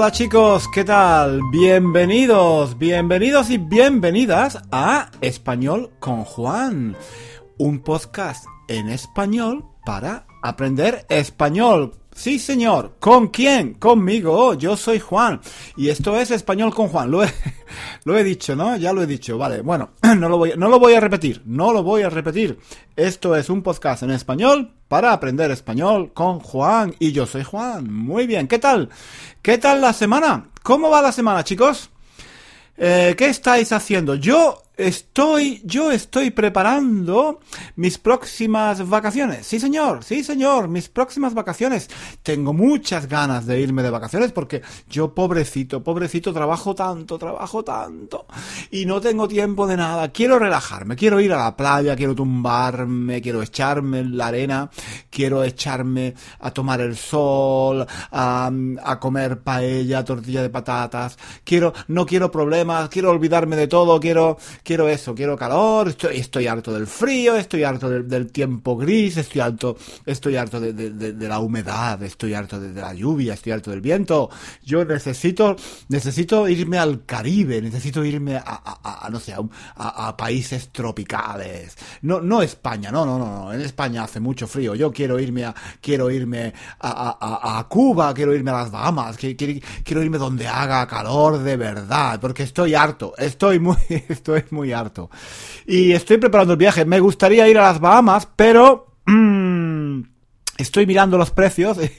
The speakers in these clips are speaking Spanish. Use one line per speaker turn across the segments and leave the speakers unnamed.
Hola chicos, ¿qué tal? Bienvenidos, bienvenidos y bienvenidas a Español con Juan, un podcast en español para aprender español. Sí, señor. ¿Con quién? Conmigo. Yo soy Juan. Y esto es Español con Juan. Lo he, lo he dicho, ¿no? Ya lo he dicho. Vale. Bueno, no lo, voy, no lo voy a repetir. No lo voy a repetir. Esto es un podcast en español para aprender español con Juan. Y yo soy Juan. Muy bien. ¿Qué tal? ¿Qué tal la semana? ¿Cómo va la semana, chicos? Eh, ¿Qué estáis haciendo? Yo Estoy, yo estoy preparando mis próximas vacaciones. Sí, señor, sí, señor, mis próximas vacaciones. Tengo muchas ganas de irme de vacaciones porque yo, pobrecito, pobrecito, trabajo tanto, trabajo tanto y no tengo tiempo de nada. Quiero relajarme, quiero ir a la playa, quiero tumbarme, quiero echarme en la arena, quiero echarme a tomar el sol, a, a comer paella, tortilla de patatas. Quiero, no quiero problemas, quiero olvidarme de todo, quiero, quiero eso, quiero calor, estoy, estoy harto del frío, estoy harto del, tiempo gris, estoy harto, estoy harto de, la humedad, estoy harto de, la lluvia, estoy harto del viento. Yo necesito, necesito irme al Caribe, necesito irme a, no sé, a, países tropicales. No, no España, no, no, no, en España hace mucho frío. Yo quiero irme a, quiero irme a, Cuba, quiero irme a las Bahamas, quiero, quiero irme donde haga calor de verdad, porque estoy harto, estoy muy, estoy muy harto. Y estoy preparando el viaje. Me gustaría ir a las Bahamas, pero... Mm, estoy mirando los precios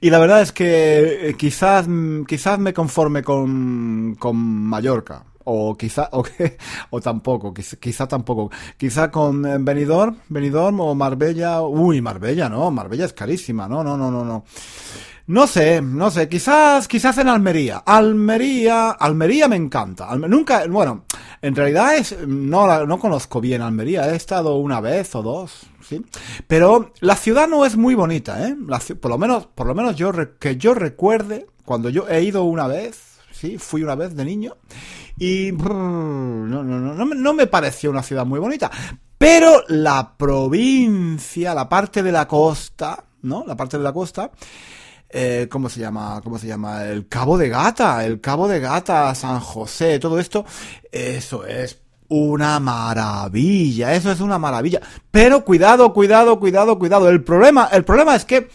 y, la verdad es que eh, quizás, quizás me conforme con, con Mallorca. O quizá, o, o tampoco, quizá, tampoco. Quizá con eh, Benidorm, Benidorm o Marbella. Uy, Marbella, no, Marbella es carísima, no, no, no, no. No sé, no sé, quizás, quizás en Almería. Almería, Almería me encanta. nunca, bueno, en realidad es, no, no conozco bien Almería, he estado una vez o dos, sí. Pero la ciudad no es muy bonita, ¿eh? por lo menos, por lo menos yo, que yo recuerde, cuando yo he ido una vez, sí, fui una vez de niño, y no, no, no, no me pareció una ciudad muy bonita. Pero la provincia, la parte de la costa, ¿no? La parte de la costa, eh, ¿cómo se llama? ¿Cómo se llama? El Cabo de Gata, el Cabo de Gata, San José, todo esto, eso es una maravilla, eso es una maravilla. Pero cuidado, cuidado, cuidado, cuidado. El problema, el problema es que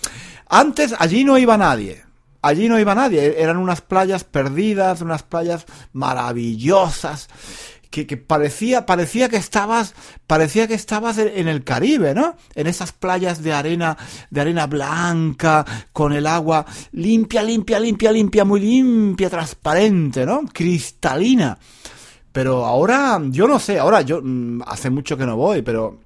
antes allí no iba nadie. Allí no iba nadie, eran unas playas perdidas, unas playas maravillosas que, parecía, parecía que estabas, parecía que estabas en el Caribe, ¿no? En esas playas de arena, de arena blanca, con el agua limpia, limpia, limpia, limpia, muy limpia, transparente, ¿no? Cristalina. Pero ahora, yo no sé, ahora yo, mm, hace mucho que no voy, pero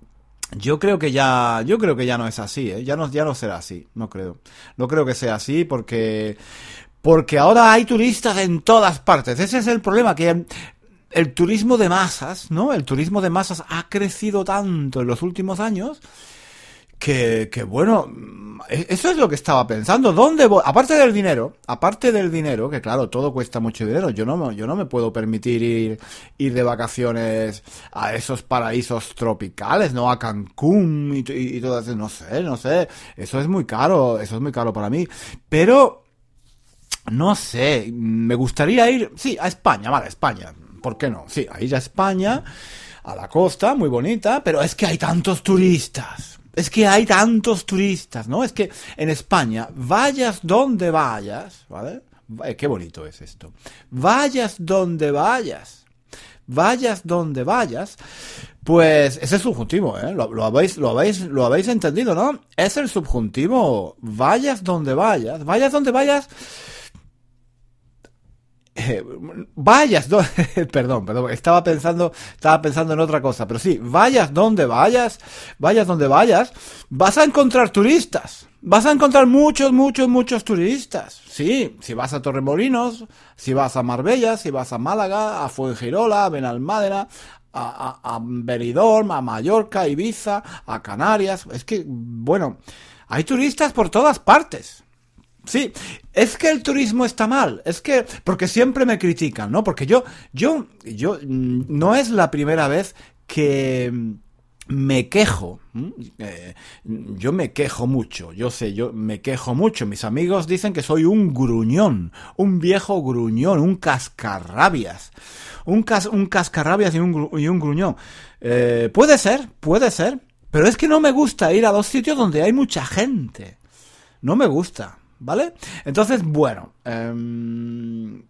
yo creo que ya, yo creo que ya no es así, ¿eh? Ya no, ya no será así, no creo. No creo que sea así porque, porque ahora hay turistas en todas partes. Ese es el problema, que el turismo de masas, ¿no? El turismo de masas ha crecido tanto en los últimos años que, bueno, e, eso es lo que estaba pensando. ¿Dónde voy? Aparte del dinero, aparte del dinero, que claro, todo cuesta mucho dinero. Yo no, yo no me puedo permitir ir, ir de vacaciones a esos paraísos tropicales, ¿no? A Cancún y, y, y todo eso. No sé, no sé. Eso es muy caro, eso es muy caro para mí. Pero, no sé, me gustaría ir, sí, a España, vale, España. ¿Por qué no? Sí, ahí ya España, a la costa, muy bonita, pero es que hay tantos turistas. Es que hay tantos turistas, ¿no? Es que en España, vayas donde vayas, ¿vale? Eh, qué bonito es esto. Vayas donde vayas. Vayas donde vayas. Pues es el subjuntivo, ¿eh? Lo, habéis, lo, habéis, lo habéis entendido, ¿no? Es el subjuntivo. Vayas donde vayas. Vayas donde vayas vayas, perdón, perdón, estaba pensando, estaba pensando en otra cosa, pero sí, vayas donde vayas, vayas donde vayas, vas a encontrar turistas, vas a encontrar muchos, muchos, muchos turistas. Sí, si vas a Torremolinos, si vas a Marbella, si vas a Málaga, a Fuengirola, a Benalmádena, a, a, a Benidorm, a Mallorca, a Ibiza, a Canarias, es que, bueno, hay turistas por todas partes. Sí, es que el turismo está mal, es que porque siempre me critican, ¿no? Porque yo yo yo mm, no es la primera vez que me quejo, eh, yo me quejo mucho, yo sé, yo me quejo mucho, mis amigos dicen que soy un gruñón, un viejo gruñón, un cascarrabias, un, un cascarrabias y un, y un gruñón. Eh, puede ser, puede ser, pero es que no me gusta ir a dos sitios donde hay mucha gente, no me gusta, ¿vale? Entonces, bueno, em,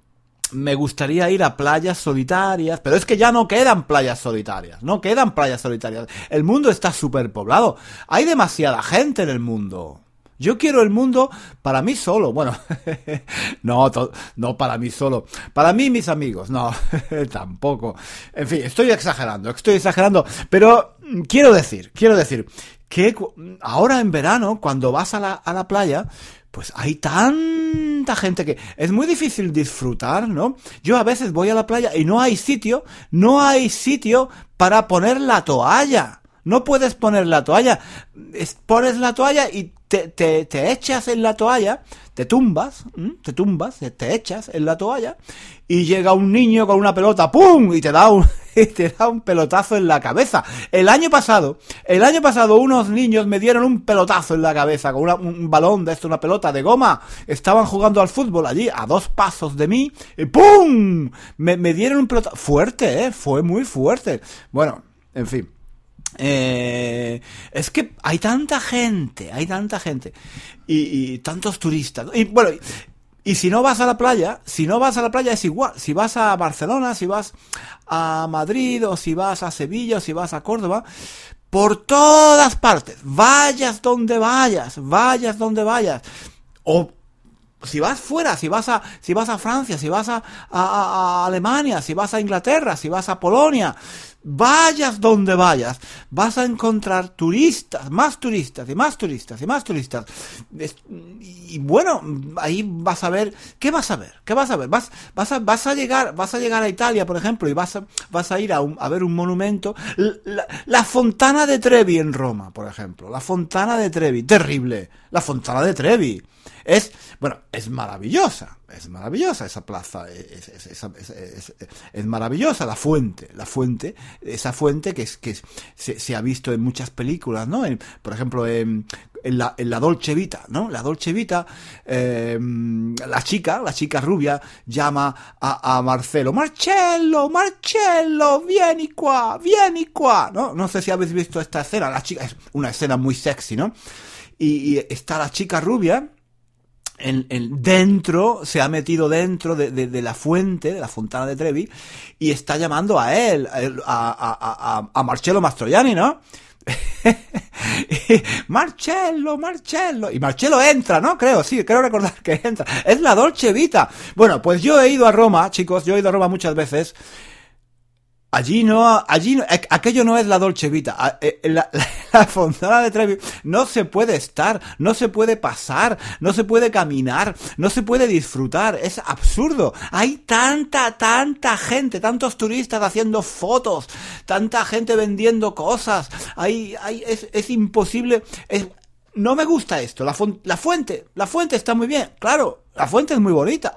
me gustaría ir a playas solitarias, pero es que ya no quedan playas solitarias, no quedan playas solitarias. El mundo está superpoblado, hay demasiada gente en el mundo. Yo quiero el mundo para mí solo. Bueno, no, no para mí solo. Para mí mis amigos. No, tampoco. En fin, estoy exagerando, estoy exagerando. Pero quiero decir, quiero decir que ahora en verano, cuando vas a la, a la playa, pues hay tanta gente que es muy difícil disfrutar, ¿no? Yo a veces voy a la playa y no hay sitio, no hay sitio para poner la toalla. No puedes poner la toalla. pones la toalla y te, te, te, echas en la toalla, te tumbas, te tumbas, te echas en la toalla y llega un niño con una pelota, ¡pum! y te da un, te da un pelotazo en la cabeza. El año pasado, el año pasado unos niños me dieron un pelotazo en la cabeza con un balón de esto, una pelota de goma. Estaban jugando al fútbol allí a dos pasos de mí y ¡pum! Me, dieron un pelotazo fuerte, ¿eh? Fue muy fuerte. Bueno, en fin. Eh, es que hay tanta gente, hay tanta gente y, tantos turistas. Y bueno, y, si no vas a la playa, si no vas a la playa es igual. Si vas a Barcelona, si vas a Madrid o si vas a Sevilla o si vas a Córdoba, por todas partes, vayas donde vayas, vayas donde vayas. O si vas fuera, si vas a, si vas a Francia, si vas a, a, Alemania, si vas a Inglaterra, si vas a Polonia, vayas donde vayas, vas a encontrar turistas, más turistas y más turistas y más turistas. Y bueno, ahí vas a ver, ¿qué vas a ver? ¿Qué vas a ver? Vas, vas a, vas a llegar, vas a llegar a Italia, por ejemplo, y vas a, vas a ir a, ver un monumento, la, la Fontana de Trevi en Roma, por ejemplo, la Fontana de Trevi, terrible, la Fontana de Trevi. Es, bueno, es maravillosa, es maravillosa esa plaza, es, maravillosa la fuente, la fuente, esa fuente que, es, que se, ha visto en muchas películas, ¿no? por ejemplo, en, la, en la Dolce Vita, ¿no? La Dolce Vita, em, la chica, la chica rubia, llama a, a, Marcelo, Marcello, Marcello, vieni qua, vieni qua, ¿no? No sé si habéis visto esta escena, la chica, es una escena muy sexy, ¿no? Y está la chica rubia, en, dentro, se ha metido dentro de, de, la fuente, de la fontana de Trevi, y está llamando a él, a, a, a, a Marcello Mastroianni, ¿no? Marcello, Marcello. Y Marcello entra, ¿no? Creo, sí, creo recordar que entra. Es la Dolce Vita. Bueno, pues yo he ido a Roma, chicos, yo he ido a Roma muchas veces. Allí no, allí no, aquello no es la Dolce Vita. Eh, la, la, Fontana de Trevi no se puede estar, no se puede pasar, no se puede caminar, no se puede disfrutar. Es absurdo. Hay tanta, tanta gente, tantos turistas haciendo fotos, tanta gente vendiendo cosas. Hay, hay, es, es imposible. No me gusta esto. La, la fuente, la fuente está muy bien, claro. La fuente es muy bonita.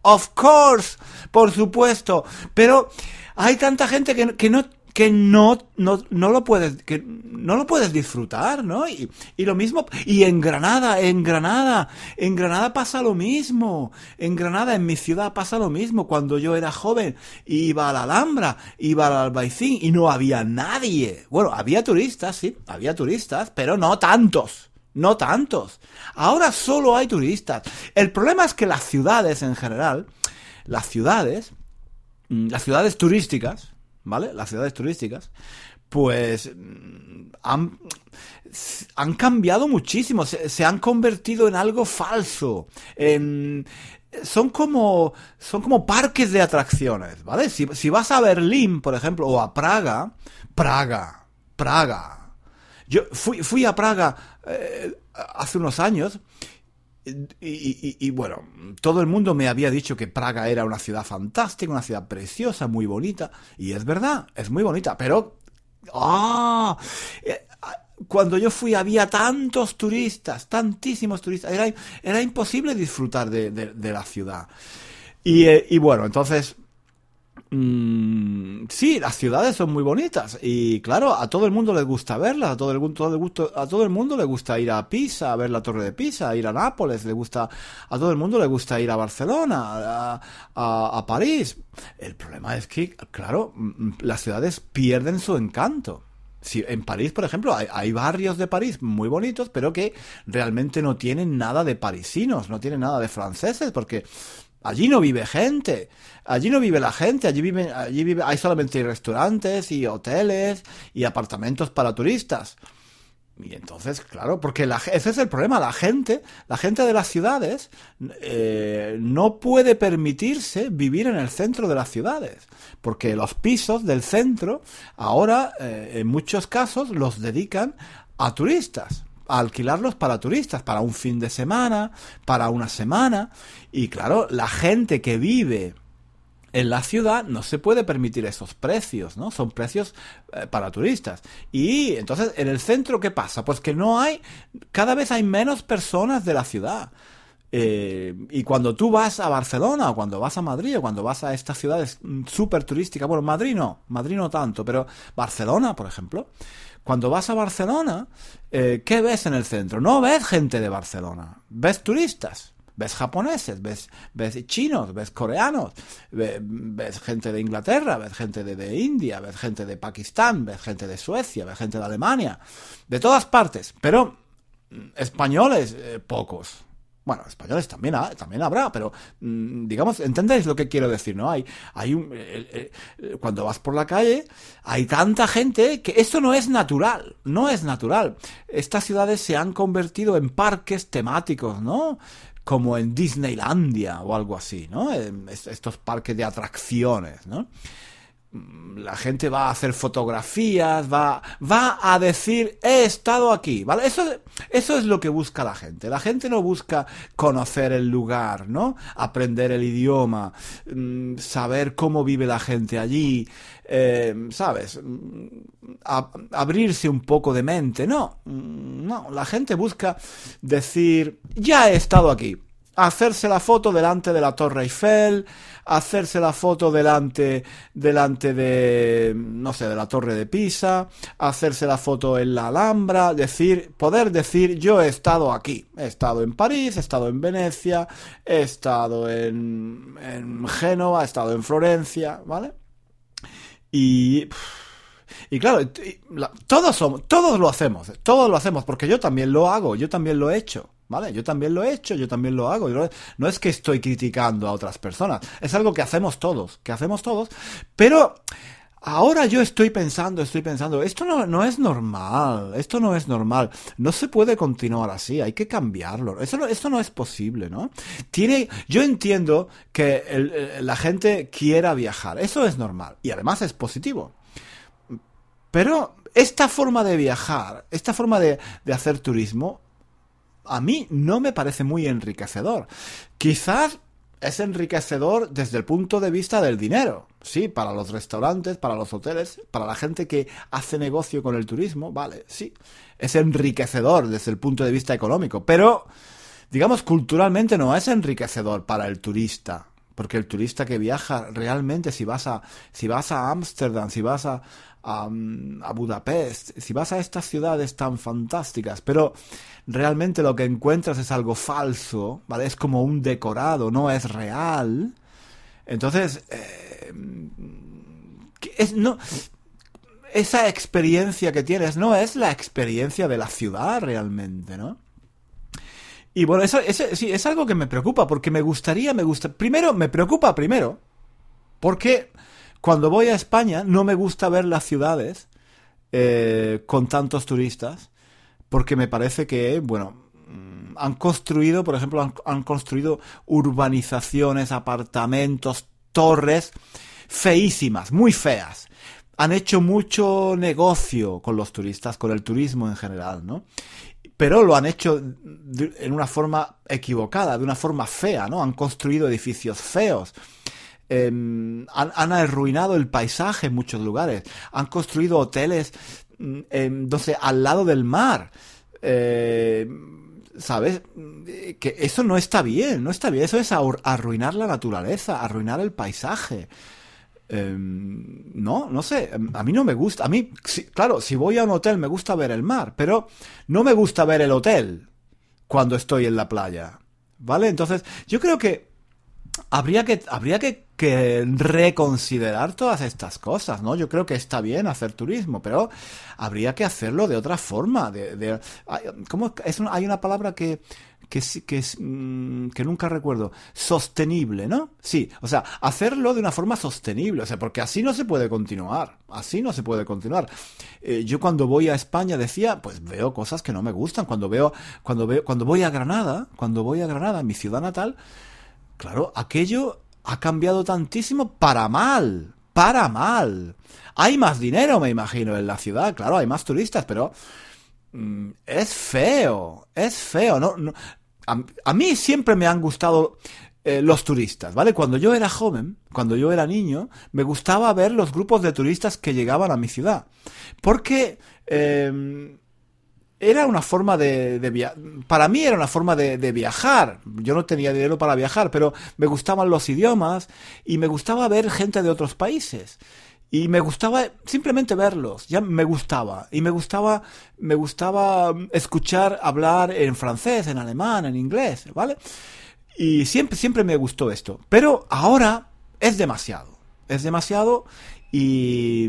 Of course, por supuesto. Pero hay tanta gente que, que no que no, no, no lo puedes, que no lo puedes disfrutar, ¿no? Y, y, lo mismo, y en Granada, en Granada, en Granada pasa lo mismo, en Granada, en mi ciudad pasa lo mismo, cuando yo era joven, iba a la Alhambra, iba al Albaicín y no había nadie. Bueno, había turistas, sí, había turistas, pero no tantos. No tantos. Ahora solo hay turistas. El problema es que las ciudades en general, las ciudades, las ciudades turísticas, ¿vale? Las ciudades turísticas, pues mm, han, han cambiado muchísimo, se, han convertido en algo falso. son como son como parques de atracciones, ¿vale? Si, si, vas a Berlín, por ejemplo, o a Praga, Praga, Praga. Yo fui, fui a Praga eh, hace unos años y, bueno, todo el mundo me había dicho que Praga era una ciudad fantástica, una ciudad preciosa, muy bonita. Y es verdad, es muy bonita. Pero... ¡Ah! Eh, cuando yo fui había tantos turistas, tantísimos turistas. Era, era imposible disfrutar de, la ciudad. Y, eh, y bueno, entonces Mm, sí, las ciudades son muy bonitas y claro, a todo el mundo le gusta verlas, a todo el, mundo, a todo el mundo le gusta ir a Pisa, a ver la Torre de Pisa, ir a Nápoles, le gusta, a todo el mundo le gusta ir a Barcelona, a, París. El problema es que, claro, mm, las ciudades pierden su encanto. Si en París, por ejemplo, hay, hay, barrios de París muy bonitos, pero que realmente no tienen nada de parisinos, no tienen nada de franceses, porque Allí no vive gente, allí no vive la gente, allí vive, allí vive, hay solamente restaurantes y hoteles y apartamentos para turistas. Y entonces, claro, porque ese es el problema, la gente, la gente de las ciudades eh, no puede permitirse vivir en el centro de las ciudades, porque los pisos del centro ahora, eh, en muchos casos, los dedican a turistas alquilarlos para turistas, para un fin de semana, para una semana. Y claro, la gente que vive en la ciudad no se puede permitir esos precios, ¿no? Son precios eh, para turistas. Y entonces, en el centro, ¿qué pasa? Pues que no hay, cada vez hay menos personas de la ciudad. Eh, y cuando tú vas a Barcelona o cuando vas a Madrid o cuando vas a estas ciudades mm, súper turísticas, bueno, Madrid no, Madrid no tanto, pero Barcelona, por ejemplo, cuando vas a Barcelona, eh, ¿qué ves en el centro? No ves gente de Barcelona, ves turistas. Ves japoneses, ves, ves chinos, ves coreanos, ves, gente de Inglaterra, ves gente de, India, ves gente de Pakistán, ves gente de Suecia, ves gente de Alemania, de todas partes, pero mm, españoles eh, pocos. Bueno, españoles también, también habrá, pero mm, digamos, entendéis lo que quiero decir, ¿no? Hay, hay un, cuando vas por la calle, hay tanta gente que esto no es natural, no es natural. Estas ciudades se han convertido en parques temáticos, ¿no? Como en Disneylandia o algo así, ¿no? Estos parques de atracciones, ¿no? La gente va a hacer fotografías, va, va a decir, he estado aquí, ¿vale? Eso, eso es lo que busca la gente. La gente no busca conocer el lugar, ¿no? Aprender el idioma, mm, saber cómo vive la gente allí, eh, ¿sabes? Mm, abrirse un poco de mente, no, mm, no, la gente busca decir, ya he estado aquí, hacerse la foto delante de la Torre Eiffel, hacerse la foto delante, delante de, no sé, de la Torre de Pisa, hacerse la foto en la Alhambra, decir, poder decir, yo he estado aquí, he estado en París, he estado en Venecia, he estado en, en Génova, he estado en Florencia, ¿vale? Y... Y claro, todos somos, todos lo hacemos, todos lo hacemos, porque yo también lo hago, yo también lo he hecho. ¿Vale? Yo también lo he hecho, yo también lo hago. No es que estoy criticando a otras personas, es algo que hacemos todos, que hacemos todos, pero ahora yo estoy pensando, estoy pensando, esto no, no es normal, esto no es normal, no se puede continuar así, hay que cambiarlo, eso no, esto no es posible, ¿no? Tiene, yo entiendo que la gente quiera viajar, eso es normal y además es positivo. Pero esta forma de viajar, esta forma de, de hacer turismo, a mí no me parece muy enriquecedor. Quizás es enriquecedor desde el punto de vista del dinero. Sí, para los restaurantes, para los hoteles, para la gente que hace negocio con el turismo, vale, sí. Es enriquecedor desde el punto de vista económico, pero digamos culturalmente no es enriquecedor para el turista. Porque el turista que viaja realmente, si vas a, si vas a Ámsterdam, si vas a, a, Budapest, si vas a estas ciudades tan fantásticas, pero realmente lo que encuentras es algo falso, ¿vale? Es como un decorado, no es real. Entonces, eh, es, no, esa experiencia que tienes no es la experiencia de la ciudad realmente, ¿no? Y bueno, eso, sí, es algo que me preocupa, porque me gustaría, me gusta. Primero, me preocupa primero, porque cuando voy a España no me gusta ver las ciudades eh, con tantos turistas porque me parece que, bueno, mm, han construido, por ejemplo, han, construido urbanizaciones, apartamentos, torres feísimas, muy feas. Han hecho mucho negocio con los turistas, con el turismo en general, ¿no? Pero lo han hecho en una forma equivocada, de una forma fea, ¿no? Han construido edificios feos Em, han, arruinado el paisaje en muchos lugares, han construido hoteles, mm, al lado del mar. Eh, ¿Sabes? Que eso no está bien, no está bien. Eso es arruinar la naturaleza, arruinar el paisaje. Em, no, no sé, a mí no me gusta. A mí, claro, si voy a un hotel me gusta ver el mar, pero no me gusta ver el hotel cuando estoy en la playa. ¿Vale? Entonces, yo creo que habría que, habría que, reconsiderar todas estas cosas, ¿no? Yo creo que está bien hacer turismo, pero habría que hacerlo de otra forma. De, ¿cómo es hay una palabra que, que, que, mm, que nunca recuerdo, sostenible, ¿no? Sí, o sea, hacerlo de una forma sostenible, o sea, porque así no se puede continuar, así no se puede continuar. Eh, yo cuando voy a España decía, pues veo cosas que no me gustan, cuando veo, cuando veo, cuando voy a Granada, cuando voy a Granada, mi ciudad natal, claro, aquello ha cambiado tantísimo para mal, para mal. Hay más dinero, me imagino, en la ciudad, claro, hay más turistas, pero Mm, es feo, es feo. No, a, mí siempre me han gustado eh, los turistas, ¿vale? Cuando yo era joven, cuando yo era niño, me gustaba ver los grupos de turistas que llegaban a mi ciudad. Porque em, era una forma de, de para mí era una forma de, de, viajar. Yo no tenía dinero para viajar, pero me gustaban los idiomas y me gustaba ver gente de otros países. Y me gustaba simplemente verlos, ya me gustaba. Y me gustaba, me gustaba escuchar hablar en francés, en alemán, en inglés, ¿vale? Y siempre, siempre me gustó esto. Pero ahora es demasiado. Es demasiado y,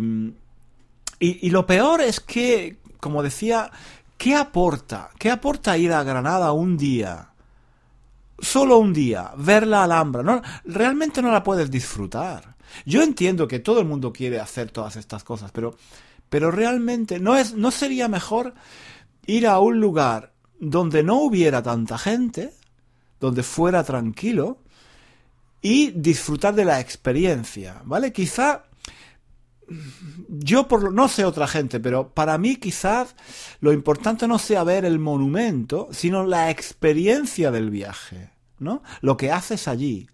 y, y lo peor es que, como decía, ¿qué aporta? ¿Qué aporta ir a Granada un día? Solo un día, ver la Alhambra. No, realmente no la puedes disfrutar. Yo entiendo que todo el mundo quiere hacer todas estas cosas, pero, pero realmente no es, no sería mejor ir a un lugar donde no hubiera tanta gente, donde fuera tranquilo y disfrutar de la experiencia, ¿vale? Quizá yo por no sé otra gente, pero para mí quizás lo importante no sea ver el monumento, sino la experiencia del viaje, ¿no? Lo que haces allí.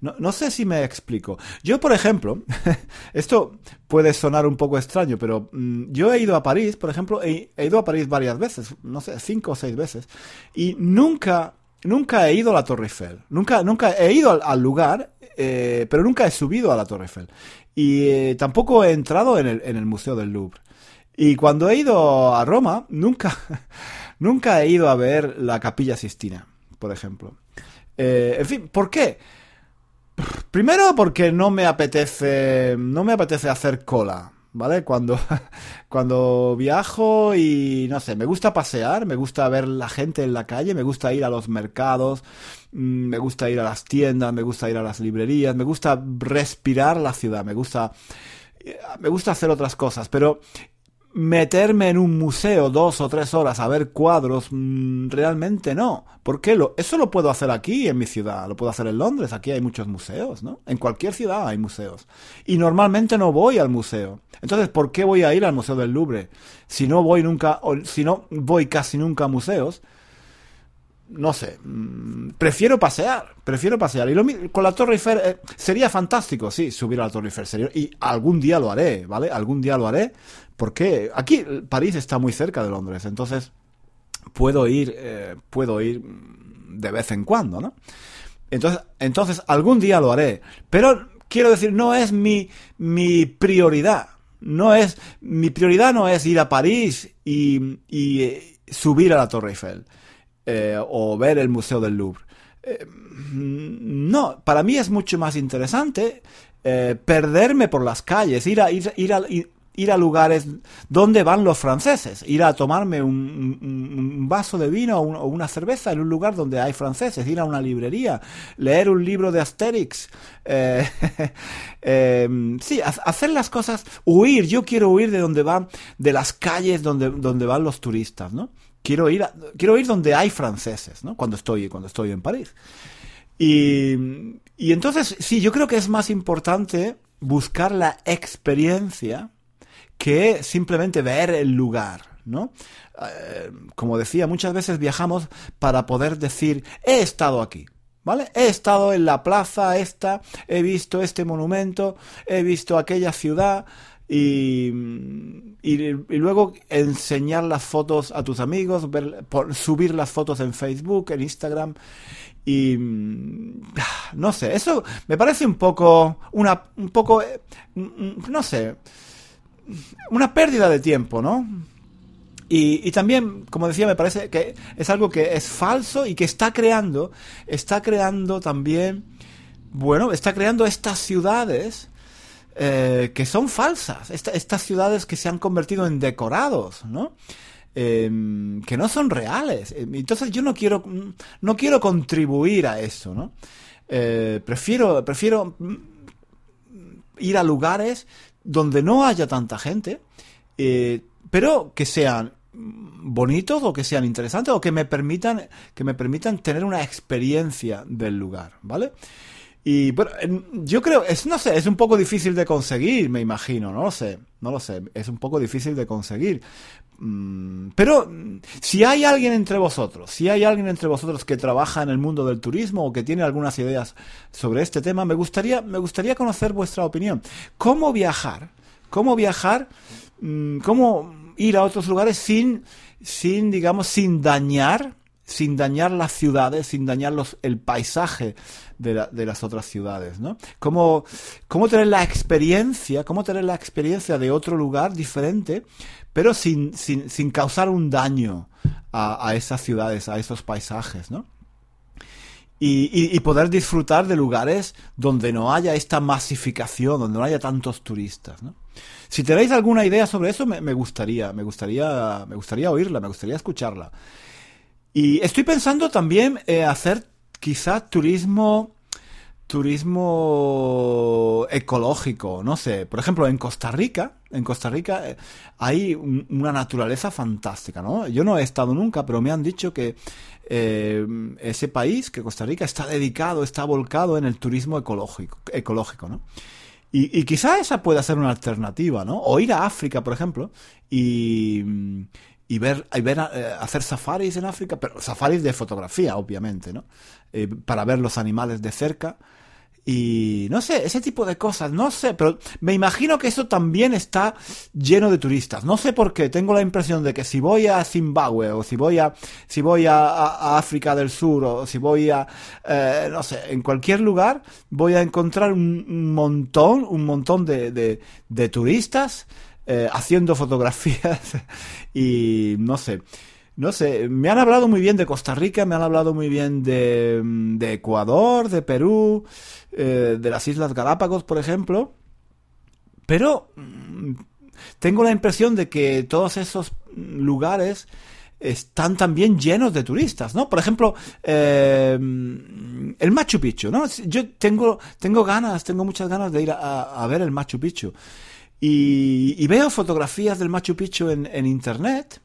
No, sé si me explico. Yo, por ejemplo, esto puede sonar un poco extraño, pero mm, yo he ido a París, por ejemplo, he, ido a París varias veces, no sé, cinco o seis veces, y nunca, nunca he ido a la Torre Eiffel. Nunca, nunca he ido al, lugar, eh, pero nunca he subido a la Torre Eiffel. Y eh, tampoco he entrado en el, Museo del Louvre. Y cuando he ido a Roma, nunca, nunca he ido a ver la Capilla Sistina, por ejemplo. Eh, en fin, ¿por qué? Primero porque no me apetece, no me apetece hacer cola, ¿vale? Cuando, cuando viajo y no sé, me gusta pasear, me gusta ver la gente en la calle, me gusta ir a los mercados, mm, me gusta ir a las tiendas, me gusta ir a las librerías, me gusta respirar la ciudad, me gusta me gusta hacer otras cosas, pero meterme en un museo dos o tres horas a ver cuadros, mm, realmente no. ¿Por qué? Lo, eso lo puedo hacer aquí en mi ciudad, lo puedo hacer en Londres, aquí hay muchos museos, ¿no? En cualquier ciudad hay museos. Y normalmente no voy al museo. Entonces, ¿por qué voy a ir al Museo del Louvre? Si no voy nunca, o si no voy casi nunca a museos, no sé, mm, prefiero pasear, prefiero pasear. Y lo, con la Torre Eiffel eh, sería fantástico, sí, subir a la Torre Eiffel. y algún día lo haré, ¿vale? Algún día lo haré, porque aquí París está muy cerca de Londres, entonces puedo ir, eh, puedo ir de vez en cuando, ¿no? Entonces, entonces algún día lo haré, pero quiero decir, no es mi, mi prioridad. No es, mi prioridad no es ir a París y, y eh, subir a la Torre Eiffel eh, o ver el Museo del Louvre. no, para mí es mucho más interesante perderme por las calles, ir a, ir, ir, a, ir a lugares donde van los franceses, ir a tomarme un, vaso de vino o, una cerveza en un lugar donde hay franceses, ir a una librería, leer un libro de Asterix, eh, em, sí, hacer las cosas, huir, yo quiero huir de donde van, de las calles donde, donde van los turistas, ¿no? Quiero ir, quiero ir donde hay franceses, ¿no? Cuando estoy, cuando estoy en París. Y, y entonces, sí, yo creo que es más importante buscar la experiencia que simplemente ver el lugar, ¿no? Eh, como decía, muchas veces viajamos para poder decir, he estado aquí, ¿Vale? He estado en la plaza esta, he visto este monumento, he visto aquella ciudad y, y, luego enseñar las fotos a tus amigos, ver, subir las fotos en Facebook, en Instagram y mm, no sé, eso me parece un poco una un poco eh, no sé, una pérdida de tiempo, ¿no? Y, y, también, como decía, me parece que es algo que es falso y que está creando, está creando también, bueno, está creando estas ciudades eh, que son falsas, estas ciudades que se han convertido en decorados, ¿no? Em, que no son reales. Em, entonces yo no quiero, no quiero contribuir a eso, ¿no? Eh, prefiero, prefiero mm, ir a lugares donde no haya tanta gente, eh, pero que sean bonitos o que sean interesantes o que me permitan que me permitan tener una experiencia del lugar, ¿vale? Y bueno, yo creo, es, no sé, es un poco difícil de conseguir, me imagino, no lo sé, no lo sé, es un poco difícil de conseguir. Mm, pero si hay alguien entre vosotros, si hay alguien entre vosotros que trabaja en el mundo del turismo o que tiene algunas ideas sobre este tema, me gustaría, me gustaría conocer vuestra opinión. ¿Cómo viajar? ¿Cómo viajar? Mm, ¿Cómo ir a otros lugares sin, sin, digamos, sin dañar, sin dañar las ciudades, sin dañar los, el paisaje de, las otras ciudades, ¿no? Cómo, cómo tener la experiencia, cómo tener la experiencia de otro lugar diferente, pero sin, sin, sin causar un daño a, a, esas ciudades, a esos paisajes, ¿no? Y, y, poder disfrutar de lugares donde no haya esta masificación, donde no haya tantos turistas, ¿no? Si tenéis alguna idea sobre eso, me, me gustaría, me gustaría, me gustaría oírla, me gustaría escucharla. Y estoy pensando también eh, hacer quizá turismo turismo ecológico, no sé, por ejemplo en Costa Rica, en Costa Rica eh, hay un, una naturaleza fantástica, ¿no? Yo no he estado nunca, pero me han dicho que eh, ese país, que Costa Rica, está dedicado, está volcado en el turismo ecológico, ecológico, ¿no? Y, y quizá esa pueda ser una alternativa, ¿no? O ir a África, por ejemplo, y, y ver, y ver eh, hacer safaris en África, pero safaris de fotografía, obviamente, ¿no? Eh, para ver los animales de cerca y no sé, ese tipo de cosas, no sé, pero me imagino que eso también está lleno de turistas. No sé por qué, tengo la impresión de que si voy a Zimbabue o si voy a, si voy a, África del Sur o si voy a, eh, no sé, en cualquier lugar, voy a encontrar un montón, un montón de, de turistas eh, haciendo fotografías y no sé. No sé, me han hablado muy bien de Costa Rica, me han hablado muy bien de, de Ecuador, de Perú, eh, de las Islas Galápagos, por ejemplo. Pero mm, tengo la impresión de que todos esos lugares están también llenos de turistas, ¿no? Por ejemplo, eh, el Machu Picchu, ¿no? Yo tengo, tengo ganas, tengo muchas ganas de ir a ver el Machu Picchu. Y, veo fotografías del Machu Picchu en, en internet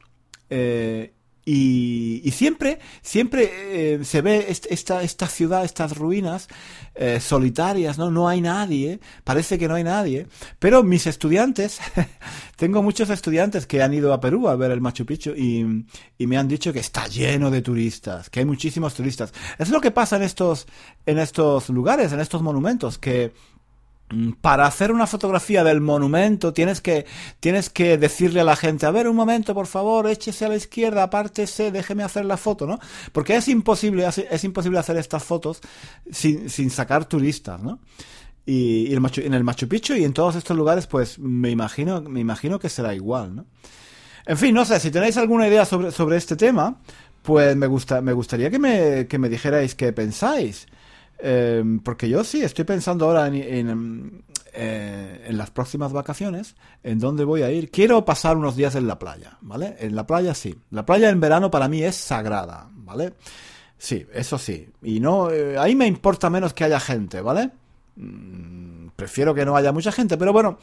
eh, y, y, siempre, siempre eh, se ve esta, esta ciudad, estas ruinas eh, solitarias, ¿no? No hay nadie, parece que no hay nadie. Pero mis estudiantes, tengo muchos estudiantes que han ido a Perú a ver el Machu Picchu y, y, me han dicho que está lleno de turistas, que hay muchísimos turistas. Es lo que pasa en estos, en estos lugares, en estos monumentos, que para hacer una fotografía del monumento tienes que, tienes que decirle a la gente, a ver un momento, por favor, échese a la izquierda, apártese, déjeme hacer la foto, ¿no? Porque es imposible, es imposible hacer estas fotos sin, sin sacar turistas, ¿no? Y, y el Machu, en el Machu Picchu y en todos estos lugares, pues me imagino, me imagino que será igual, ¿no? En fin, no sé, si tenéis alguna idea sobre, sobre este tema, pues me gusta, me gustaría que me, que me dijerais qué pensáis. Eh, porque yo sí, estoy pensando ahora en, en, eh, en, las próximas vacaciones, en dónde voy a ir. Quiero pasar unos días en la playa, ¿vale? En la playa sí. La playa en verano para mí es sagrada, ¿vale? Sí, eso sí. Y no, eh, ahí me importa menos que haya gente, ¿vale? Mm, prefiero que no haya mucha gente, pero bueno,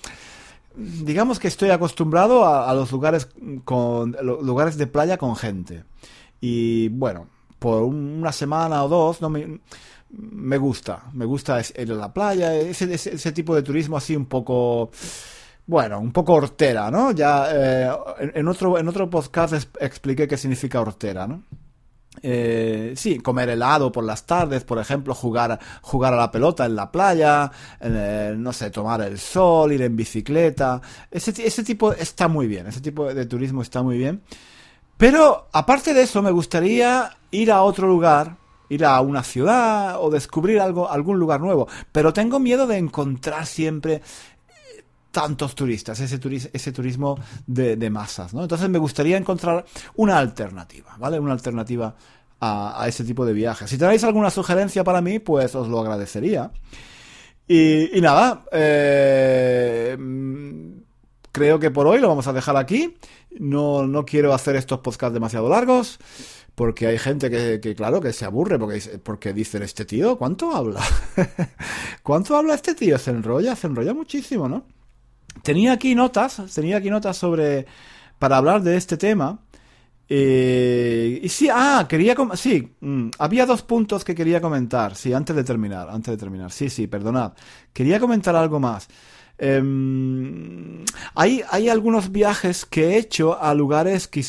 digamos que estoy acostumbrado a, a los lugares con lugares de playa con gente. Y bueno, por una semana o dos no me me gusta, me gusta ir a la playa, ese, ese, tipo de turismo así un poco, bueno, un poco hortera, ¿no? Ya eh, en, otro, en otro podcast expliqué qué significa hortera, ¿no? Eh, sí, comer helado por las tardes, por ejemplo, jugar, jugar a la pelota en la playa, eh, no sé, tomar el sol, ir en bicicleta. Ese, ese tipo está muy bien, ese tipo de turismo está muy bien. Pero aparte de eso, me gustaría ir a otro lugar ir a una ciudad o descubrir algo, algún lugar nuevo. Pero tengo miedo de encontrar siempre tantos turistas, ese, ese turismo de, masas, ¿no? Entonces me gustaría encontrar una alternativa, ¿vale? Una alternativa a, ese tipo de viajes. Si tenéis alguna sugerencia para mí, pues os lo agradecería. Y, nada, eh, creo que por hoy lo vamos a dejar aquí. No, no quiero hacer estos podcasts demasiado largos. Porque hay gente que, claro, que se aburre porque, porque dicen, este tío, ¿cuánto habla? ¿Cuánto habla este tío? Se enrolla, se enrolla muchísimo, ¿no? Tenía aquí notas, tenía aquí notas sobre, para hablar de este tema. Eh, y sí, ah, quería, sí, mm, había dos puntos que quería comentar, sí, antes de terminar, antes de terminar, sí, sí, perdonad. Quería comentar algo más. Em, hay, hay algunos viajes que he hecho a lugares que,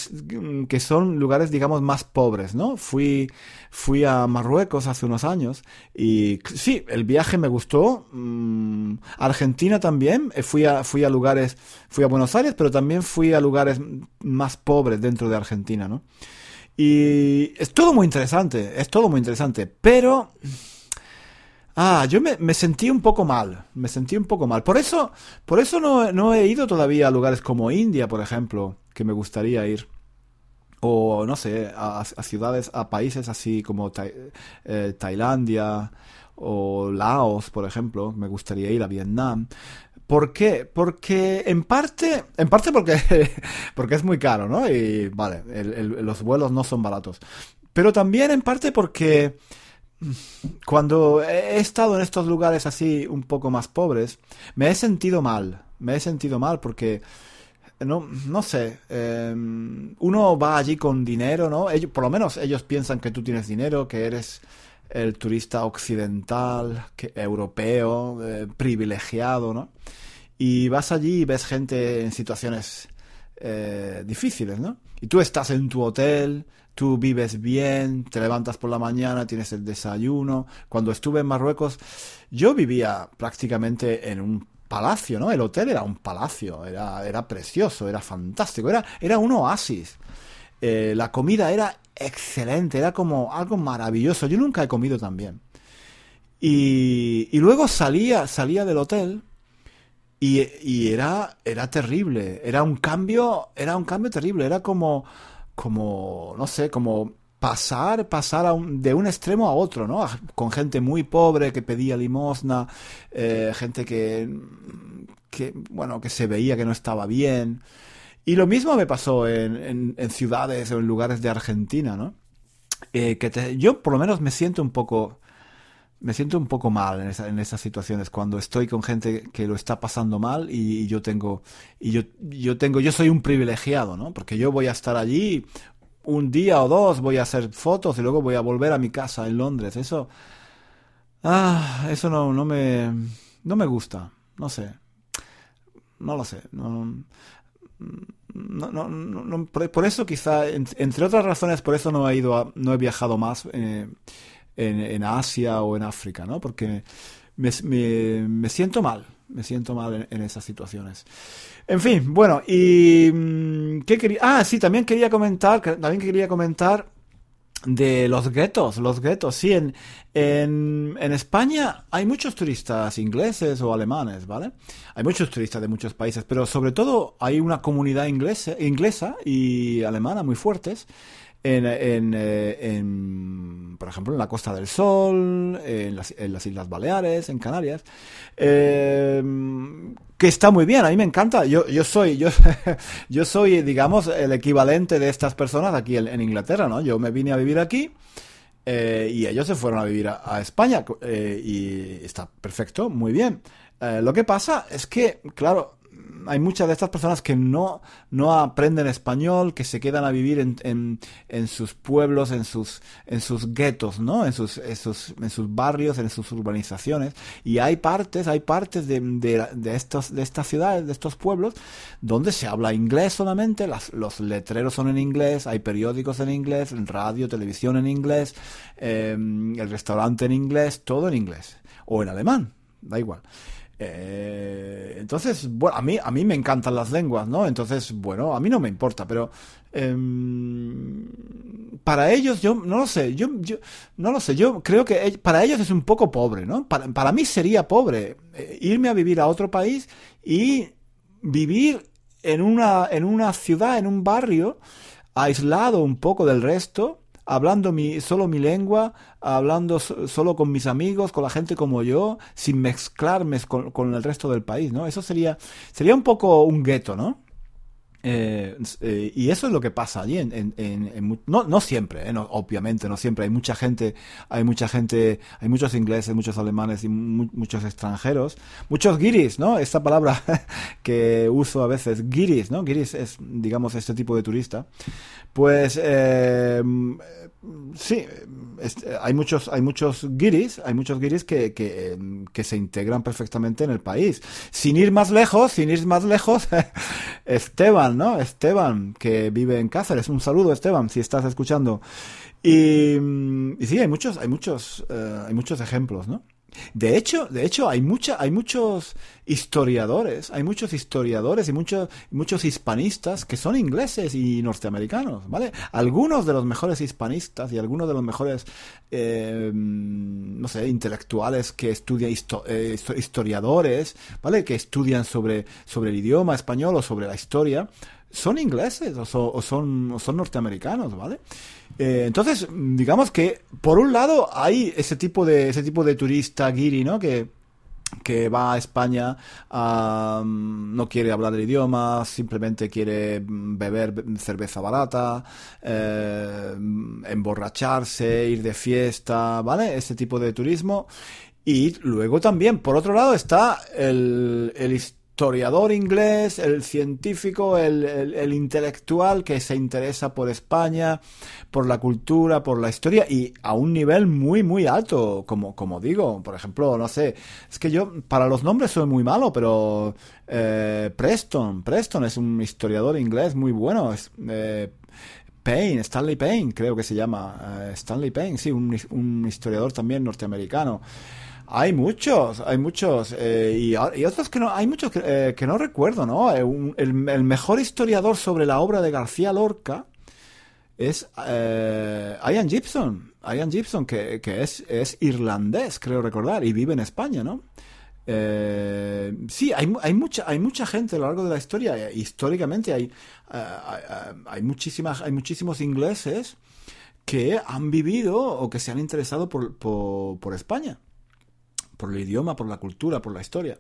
que, son lugares, digamos, más pobres, ¿no? Fui, fui a Marruecos hace unos años y sí, el viaje me gustó. Mm, Argentina también, eh, fui a, fui a lugares, fui a Buenos Aires, pero también fui a lugares más pobres dentro de Argentina, ¿no? Y es todo muy interesante, es todo muy interesante, pero Ah, yo me, me, sentí un poco mal, me sentí un poco mal. Por eso, por eso no, no, he ido todavía a lugares como India, por ejemplo, que me gustaría ir. O, no sé, a, ciudades, a países así como eh, Tailandia o Laos, por ejemplo, me gustaría ir a Vietnam. ¿Por qué? Porque en parte, en parte porque, porque es muy caro, ¿no? Y vale, los vuelos no son baratos. Pero también en parte porque cuando he estado en estos lugares así un poco más pobres, me he sentido mal. Me he sentido mal porque, no, no sé, em, uno va allí con dinero, ¿no? Por lo menos ellos piensan que tú tienes dinero, que eres el turista occidental, europeo, eh, privilegiado, ¿no? Y vas allí y ves gente en situaciones eh, difíciles, ¿no? Y tú estás en tu hotel, tú vives bien, te levantas por la mañana, tienes el desayuno. Cuando estuve en Marruecos, yo vivía prácticamente en un palacio, ¿no? El hotel era un palacio, era, era precioso, era fantástico, era, era un oasis. Eh, la comida era excelente, era como algo maravilloso. Yo nunca he comido tan bien. Y, y luego salía, salía del hotel y, y, era, era terrible. Era un cambio, era un cambio terrible. Era como, como, no sé, como pasar, pasar de un extremo a otro, ¿no? Con gente muy pobre que pedía limosna, eh, gente que, que, bueno, que se veía que no estaba bien. Y lo mismo me pasó en, en, ciudades o en lugares de Argentina, ¿no? Eh, que yo por lo menos me siento un poco me siento un poco mal en, en, esas situaciones cuando estoy con gente que lo está pasando mal y, yo tengo y yo yo tengo yo soy un privilegiado no porque yo voy a estar allí un día o dos voy a hacer fotos y luego voy a volver a mi casa en Londres. Eso ah eso no no me no me gusta no sé. No lo sé no no, no, no por, eso quizá entre otras razones por eso no he ido a, no he viajado más eh, en, Asia o en África, ¿no? Porque me, me, siento mal, me siento mal en, esas situaciones. En fin, bueno, y mm, ¿qué quería? Ah, sí, también quería comentar, también quería comentar de los guetos, los guetos, sí, en, en, en, España hay muchos turistas ingleses o alemanes, ¿vale? Hay muchos turistas de muchos países, pero sobre todo hay una comunidad inglesa, inglesa y alemana muy fuertes en, en, eh, en, por ejemplo, en la Costa del Sol, en las, Islas Baleares, en Canarias, eh, que está muy bien, a mí me encanta. Yo, yo soy, yo, yo soy, digamos, el equivalente de estas personas aquí en, Inglaterra, ¿no? Yo me vine a vivir aquí. Eh, y ellos se fueron a vivir a, España y está perfecto, muy bien. lo que pasa es que, claro, hay muchas de estas personas que no, no aprenden español, que se quedan a vivir en, en, en sus pueblos, en sus, en sus guetos, ¿no? En sus, en sus, en sus barrios, en sus urbanizaciones. Y hay partes, hay partes de, de, de, estos, de estas ciudades, de estos pueblos, donde se habla inglés solamente, las, los letreros son en inglés, hay periódicos en inglés, radio, televisión en inglés, eh, el restaurante en inglés, todo en inglés. O en alemán, da igual. Eh, entonces, bueno, a mí, a mí me encantan las lenguas, ¿no? Entonces, bueno, a mí no me importa, pero em, para ellos, yo no lo sé, yo, yo no lo sé, yo creo que para ellos es un poco pobre, ¿no? Para, para mí sería pobre eh, irme a vivir a otro país y vivir en una, en una ciudad, en un barrio, aislado un poco del resto, hablando mi, solo mi lengua, hablando solo con mis amigos, con la gente como yo, sin mezclarme con, con el resto del país, ¿no? Eso sería, sería un poco un gueto, ¿no? Eh, eh, y eso es lo que pasa allí, en, en, no, no, siempre, eh, obviamente, no siempre. Hay mucha gente, hay mucha gente, hay muchos ingleses, muchos alemanes y muchos extranjeros, muchos guiris, ¿no? Esta palabra que uso a veces, guiris, ¿no? Guiris es, digamos, este tipo de turista. Pues sí, hay muchos, hay muchos guiris, hay muchos guiris que, que, que, se integran perfectamente en el país. Sin ir más lejos, sin ir más lejos, Esteban, ¿no? Esteban, que vive en Cáceres. Un saludo, Esteban, si estás escuchando. Y, y sí, hay muchos, hay muchos, eh, hay muchos ejemplos, ¿no? De hecho, de hecho, hay mucha, hay muchos historiadores, hay muchos historiadores y muchos, muchos hispanistas que son ingleses y norteamericanos, ¿vale? Algunos de los mejores hispanistas y algunos de los mejores, eh, no sé, intelectuales que estudian eh, historiadores, ¿vale? Que estudian sobre, sobre el idioma español o sobre la historia, son ingleses o, son, o son norteamericanos, ¿vale? Eh, entonces, digamos que por un lado hay ese tipo de ese tipo de turista guiri, ¿no? Que que va a España, no quiere hablar el idioma, simplemente quiere beber cerveza barata, eh, emborracharse, ir de fiesta, ¿vale? Ese tipo de turismo. Y luego también, por otro lado, está el historiador inglés, el científico, el, intelectual que se interesa por España, por la cultura, por la historia y a un nivel muy, muy alto, como, como digo. Por ejemplo, no sé, es que yo para los nombres soy muy malo, pero eh, Preston, Preston es un historiador inglés muy bueno. Es, eh, Payne, Stanley Payne, creo que se llama. Eh, Stanley Payne, sí, un, un historiador también norteamericano. Hay muchos, hay muchos. Eh, y, otros que no, hay muchos que, eh, no recuerdo, ¿no? Eh, el, mejor historiador sobre la obra de García Lorca es Ian Gibson. Ian Gibson, que, es, irlandés, creo recordar, y vive en España, ¿no? sí, hay, hay, mucha, hay mucha gente a lo largo de la historia. Históricamente hay, hay, muchísimas, hay muchísimos ingleses que han vivido o que se han interesado por, por España por el idioma, por la cultura, por la historia.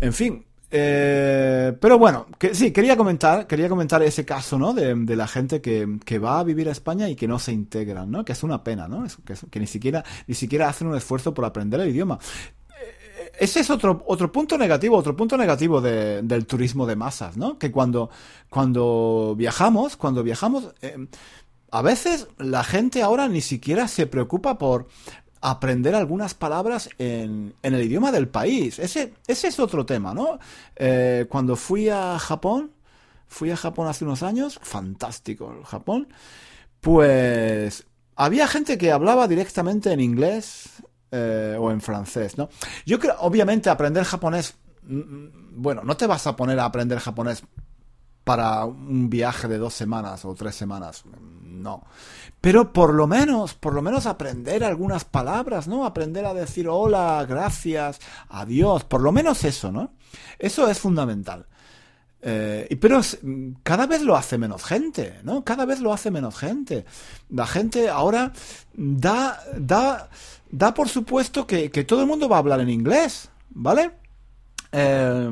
En fin, eh, pero bueno, que, sí, quería comentar, quería comentar ese caso, ¿no? De, la gente que, que, va a vivir a España y que no se integran, ¿no? Que es una pena, ¿no? que, ni siquiera, ni siquiera hacen un esfuerzo por aprender el idioma. Eh, ese es otro, otro punto negativo, otro punto negativo del turismo de masas, ¿no? Que cuando, cuando viajamos, cuando viajamos, eh, a veces la gente ahora ni siquiera se preocupa por aprender algunas palabras en, en el idioma del país. Ese, ese es otro tema, ¿no? Eh, cuando fui a Japón, fui a Japón hace unos años, fantástico el Japón, pues había gente que hablaba directamente en inglés eh, o en francés, ¿no? Yo creo, obviamente, aprender japonés, mm, mm, bueno, no te vas a poner a aprender japonés para un viaje de dos semanas o tres semanas, no. Pero por lo menos, por lo menos aprender algunas palabras, ¿no? Aprender a decir hola, gracias, adiós, por lo menos eso, ¿no? Eso es fundamental. Eh, pero cada vez lo hace menos gente, ¿no? Cada vez lo hace menos gente. La gente ahora da, da, da por supuesto que, todo el mundo va a hablar en inglés, ¿vale? Eh,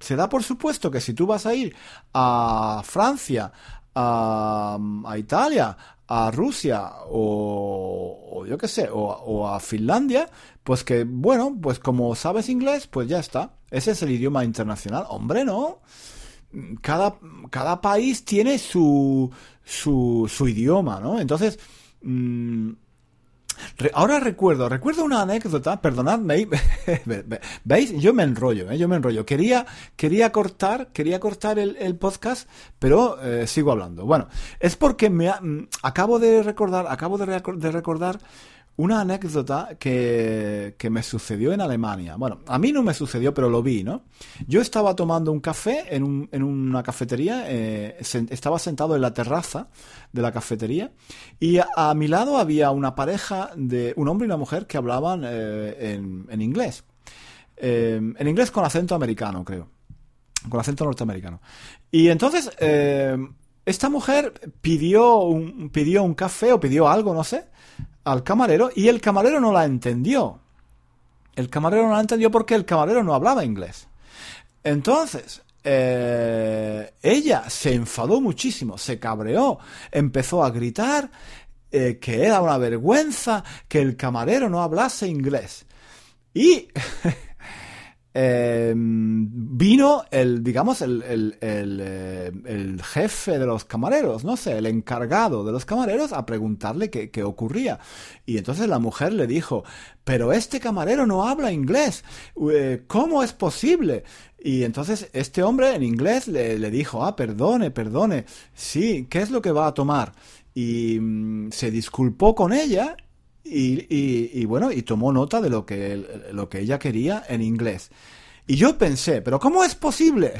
se da por supuesto que si tú vas a ir a Francia, a, Italia, a Rusia o, yo qué sé, o, a Finlandia, pues que, bueno, pues como sabes inglés, pues ya está. Ese es el idioma internacional. Hombre, ¿no? Cada, cada país tiene su, su, su idioma, ¿no? Entonces, mm, ahora recuerdo, recuerdo una anécdota, perdonadme, veis, yo me enrollo, ¿eh? yo me enrollo. Quería, quería cortar, quería cortar el, podcast, pero eh, sigo hablando. Bueno, es porque me mm, acabo de recordar, acabo de, recordar una anécdota que, que, me sucedió en Alemania. Bueno, a mí no me sucedió, pero lo vi, ¿no? Yo estaba tomando un café en, un, en una cafetería, eh, estaba sentado en la terraza de la cafetería y a, mi lado había una pareja de un hombre y una mujer que hablaban eh, en, en, inglés. Eh, en inglés con acento americano, creo. Con acento norteamericano. Y entonces, esta mujer pidió un, pidió un café o pidió algo, no sé al camarero y el camarero no la entendió. El camarero no la entendió porque el camarero no hablaba inglés. Entonces, eh, ella se enfadó muchísimo, se cabreó, empezó a gritar eh, que era una vergüenza que el camarero no hablase inglés. Y Em, vino el, digamos, el, el, eh, el, jefe de los camareros, no sé, el encargado de los camareros a preguntarle qué, qué, ocurría. Y entonces la mujer le dijo, pero este camarero no habla inglés, eh, ¿cómo es posible? Y entonces este hombre en inglés le, le dijo, ah, perdone, perdone, sí, ¿qué es lo que va a tomar? Y mm, se disculpó con ella y, bueno, y tomó nota de lo que, lo que ella quería en inglés. Y yo pensé, pero ¿cómo es posible?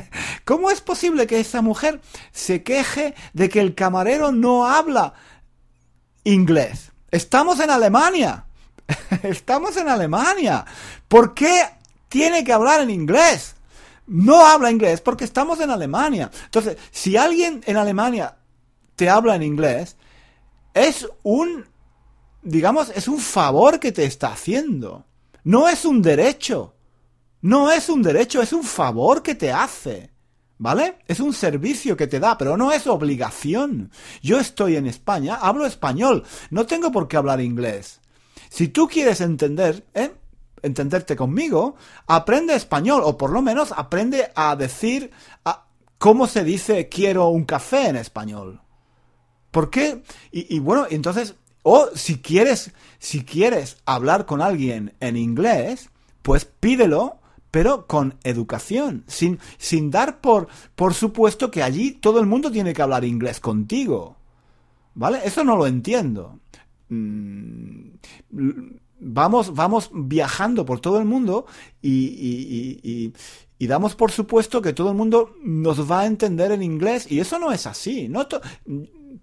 ¿Cómo es posible que esa mujer se queje de que el camarero no habla inglés? Estamos en Alemania. Estamos en Alemania. ¿Por qué tiene que hablar en inglés? No habla inglés porque estamos en Alemania. Entonces, si alguien en Alemania te habla en inglés, es un digamos, es un favor que te está haciendo. No es un derecho. No es un derecho, es un favor que te hace. ¿Vale? Es un servicio que te da, pero no es obligación. Yo estoy en España, hablo español, no tengo por qué hablar inglés. Si tú quieres entender, ¿eh? entenderte conmigo, aprende español, o por lo menos aprende a decir a, cómo se dice quiero un café en español. ¿Por qué? Y, y bueno, entonces o si quieres, si quieres hablar con alguien en inglés, pues pídelo, pero con educación, sin, sin dar por, por supuesto que allí todo el mundo tiene que hablar inglés contigo. ¿Vale? Eso no lo entiendo. Mm, vamos, vamos viajando por todo el mundo y, y, y, y, damos por supuesto que todo el mundo nos va a entender en inglés y eso no es así. No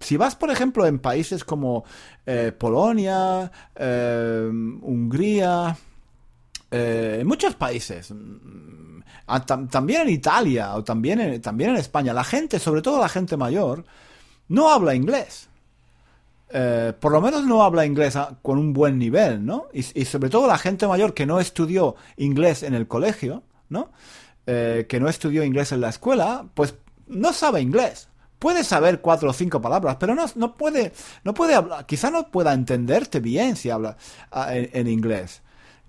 si vas, por ejemplo, en países como eh, Polonia, eh, Hungría, eh, en muchos países, mm, también en Italia o también en, también en España, la gente, sobre todo la gente mayor, no habla inglés. por lo menos no habla inglés con un buen nivel, ¿no? Y, y, sobre todo la gente mayor que no estudió inglés en el colegio, ¿no? que no estudió inglés en la escuela, pues no sabe inglés puede saber cuatro o cinco palabras, pero no, no puede, no puede hablar, quizá no pueda entenderte bien si habla ah, en, inglés.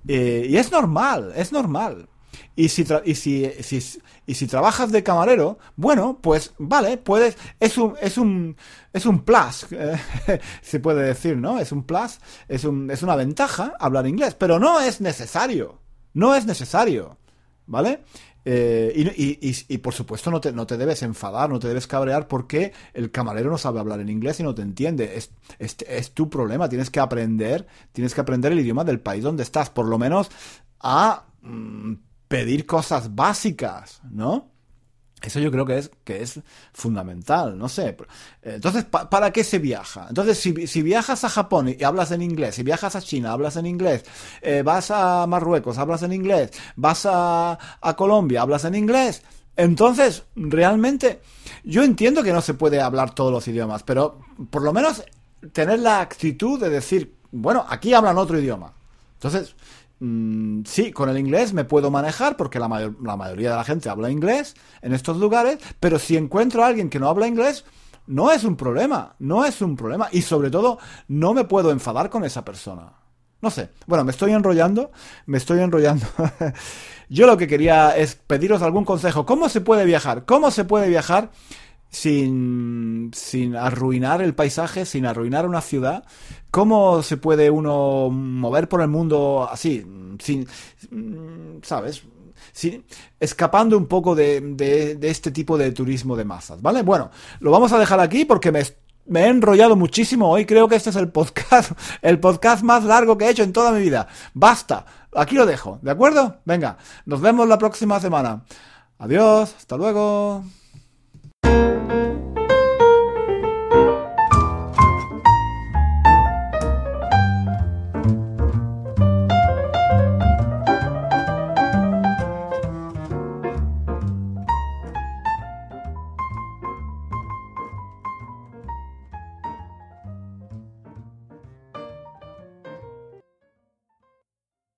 Eh, y es normal, es normal. Y si, y si, y si trabajas de camarero, bueno, pues vale, puedes, es un, es un, es un plus, se puede decir, ¿no? Es un plus, es, un, es una ventaja hablar inglés, pero no es necesario, no es necesario, ¿vale? Eh, y, por supuesto no te, no te debes enfadar, no te debes cabrear porque el camarero no sabe hablar en inglés y no te entiende. Es, es, tu problema, tienes que aprender, tienes que aprender el idioma del país donde estás, por lo menos a mm, pedir cosas básicas, ¿no? Eso yo creo que es, que es fundamental, no sé. Entonces, ¿para qué se viaja? Entonces, si, si, viajas a Japón y hablas en inglés, si viajas a China, hablas en inglés, eh, vas a Marruecos, hablas en inglés, vas a, a Colombia, hablas en inglés, entonces, realmente, yo entiendo que no se puede hablar todos los idiomas, pero por lo menos tener la actitud de decir, bueno, aquí hablan otro idioma. Entonces, Mm, sí, con el inglés me puedo manejar porque la, la mayoría de la gente habla inglés en estos lugares, pero si encuentro a alguien que no habla inglés, no es un problema, no es un problema. Y sobre todo, no me puedo enfadar con esa persona. No sé. Bueno, me estoy enrollando, me estoy enrollando. Yo lo que quería es pediros algún consejo. ¿Cómo se puede viajar? ¿Cómo se puede viajar sin, sin arruinar el paisaje, sin arruinar una ciudad. ¿Cómo se puede uno mover por el mundo así, sin, sabes, sin, escapando un poco de, de, este tipo de turismo de masas, ¿vale? Bueno, lo vamos a dejar aquí porque me me he enrollado muchísimo hoy. Creo que este es el podcast, el podcast más largo que he hecho en toda mi vida. Basta. Aquí lo dejo. ¿De acuerdo? Venga. Nos vemos la próxima semana. Adiós. Hasta luego.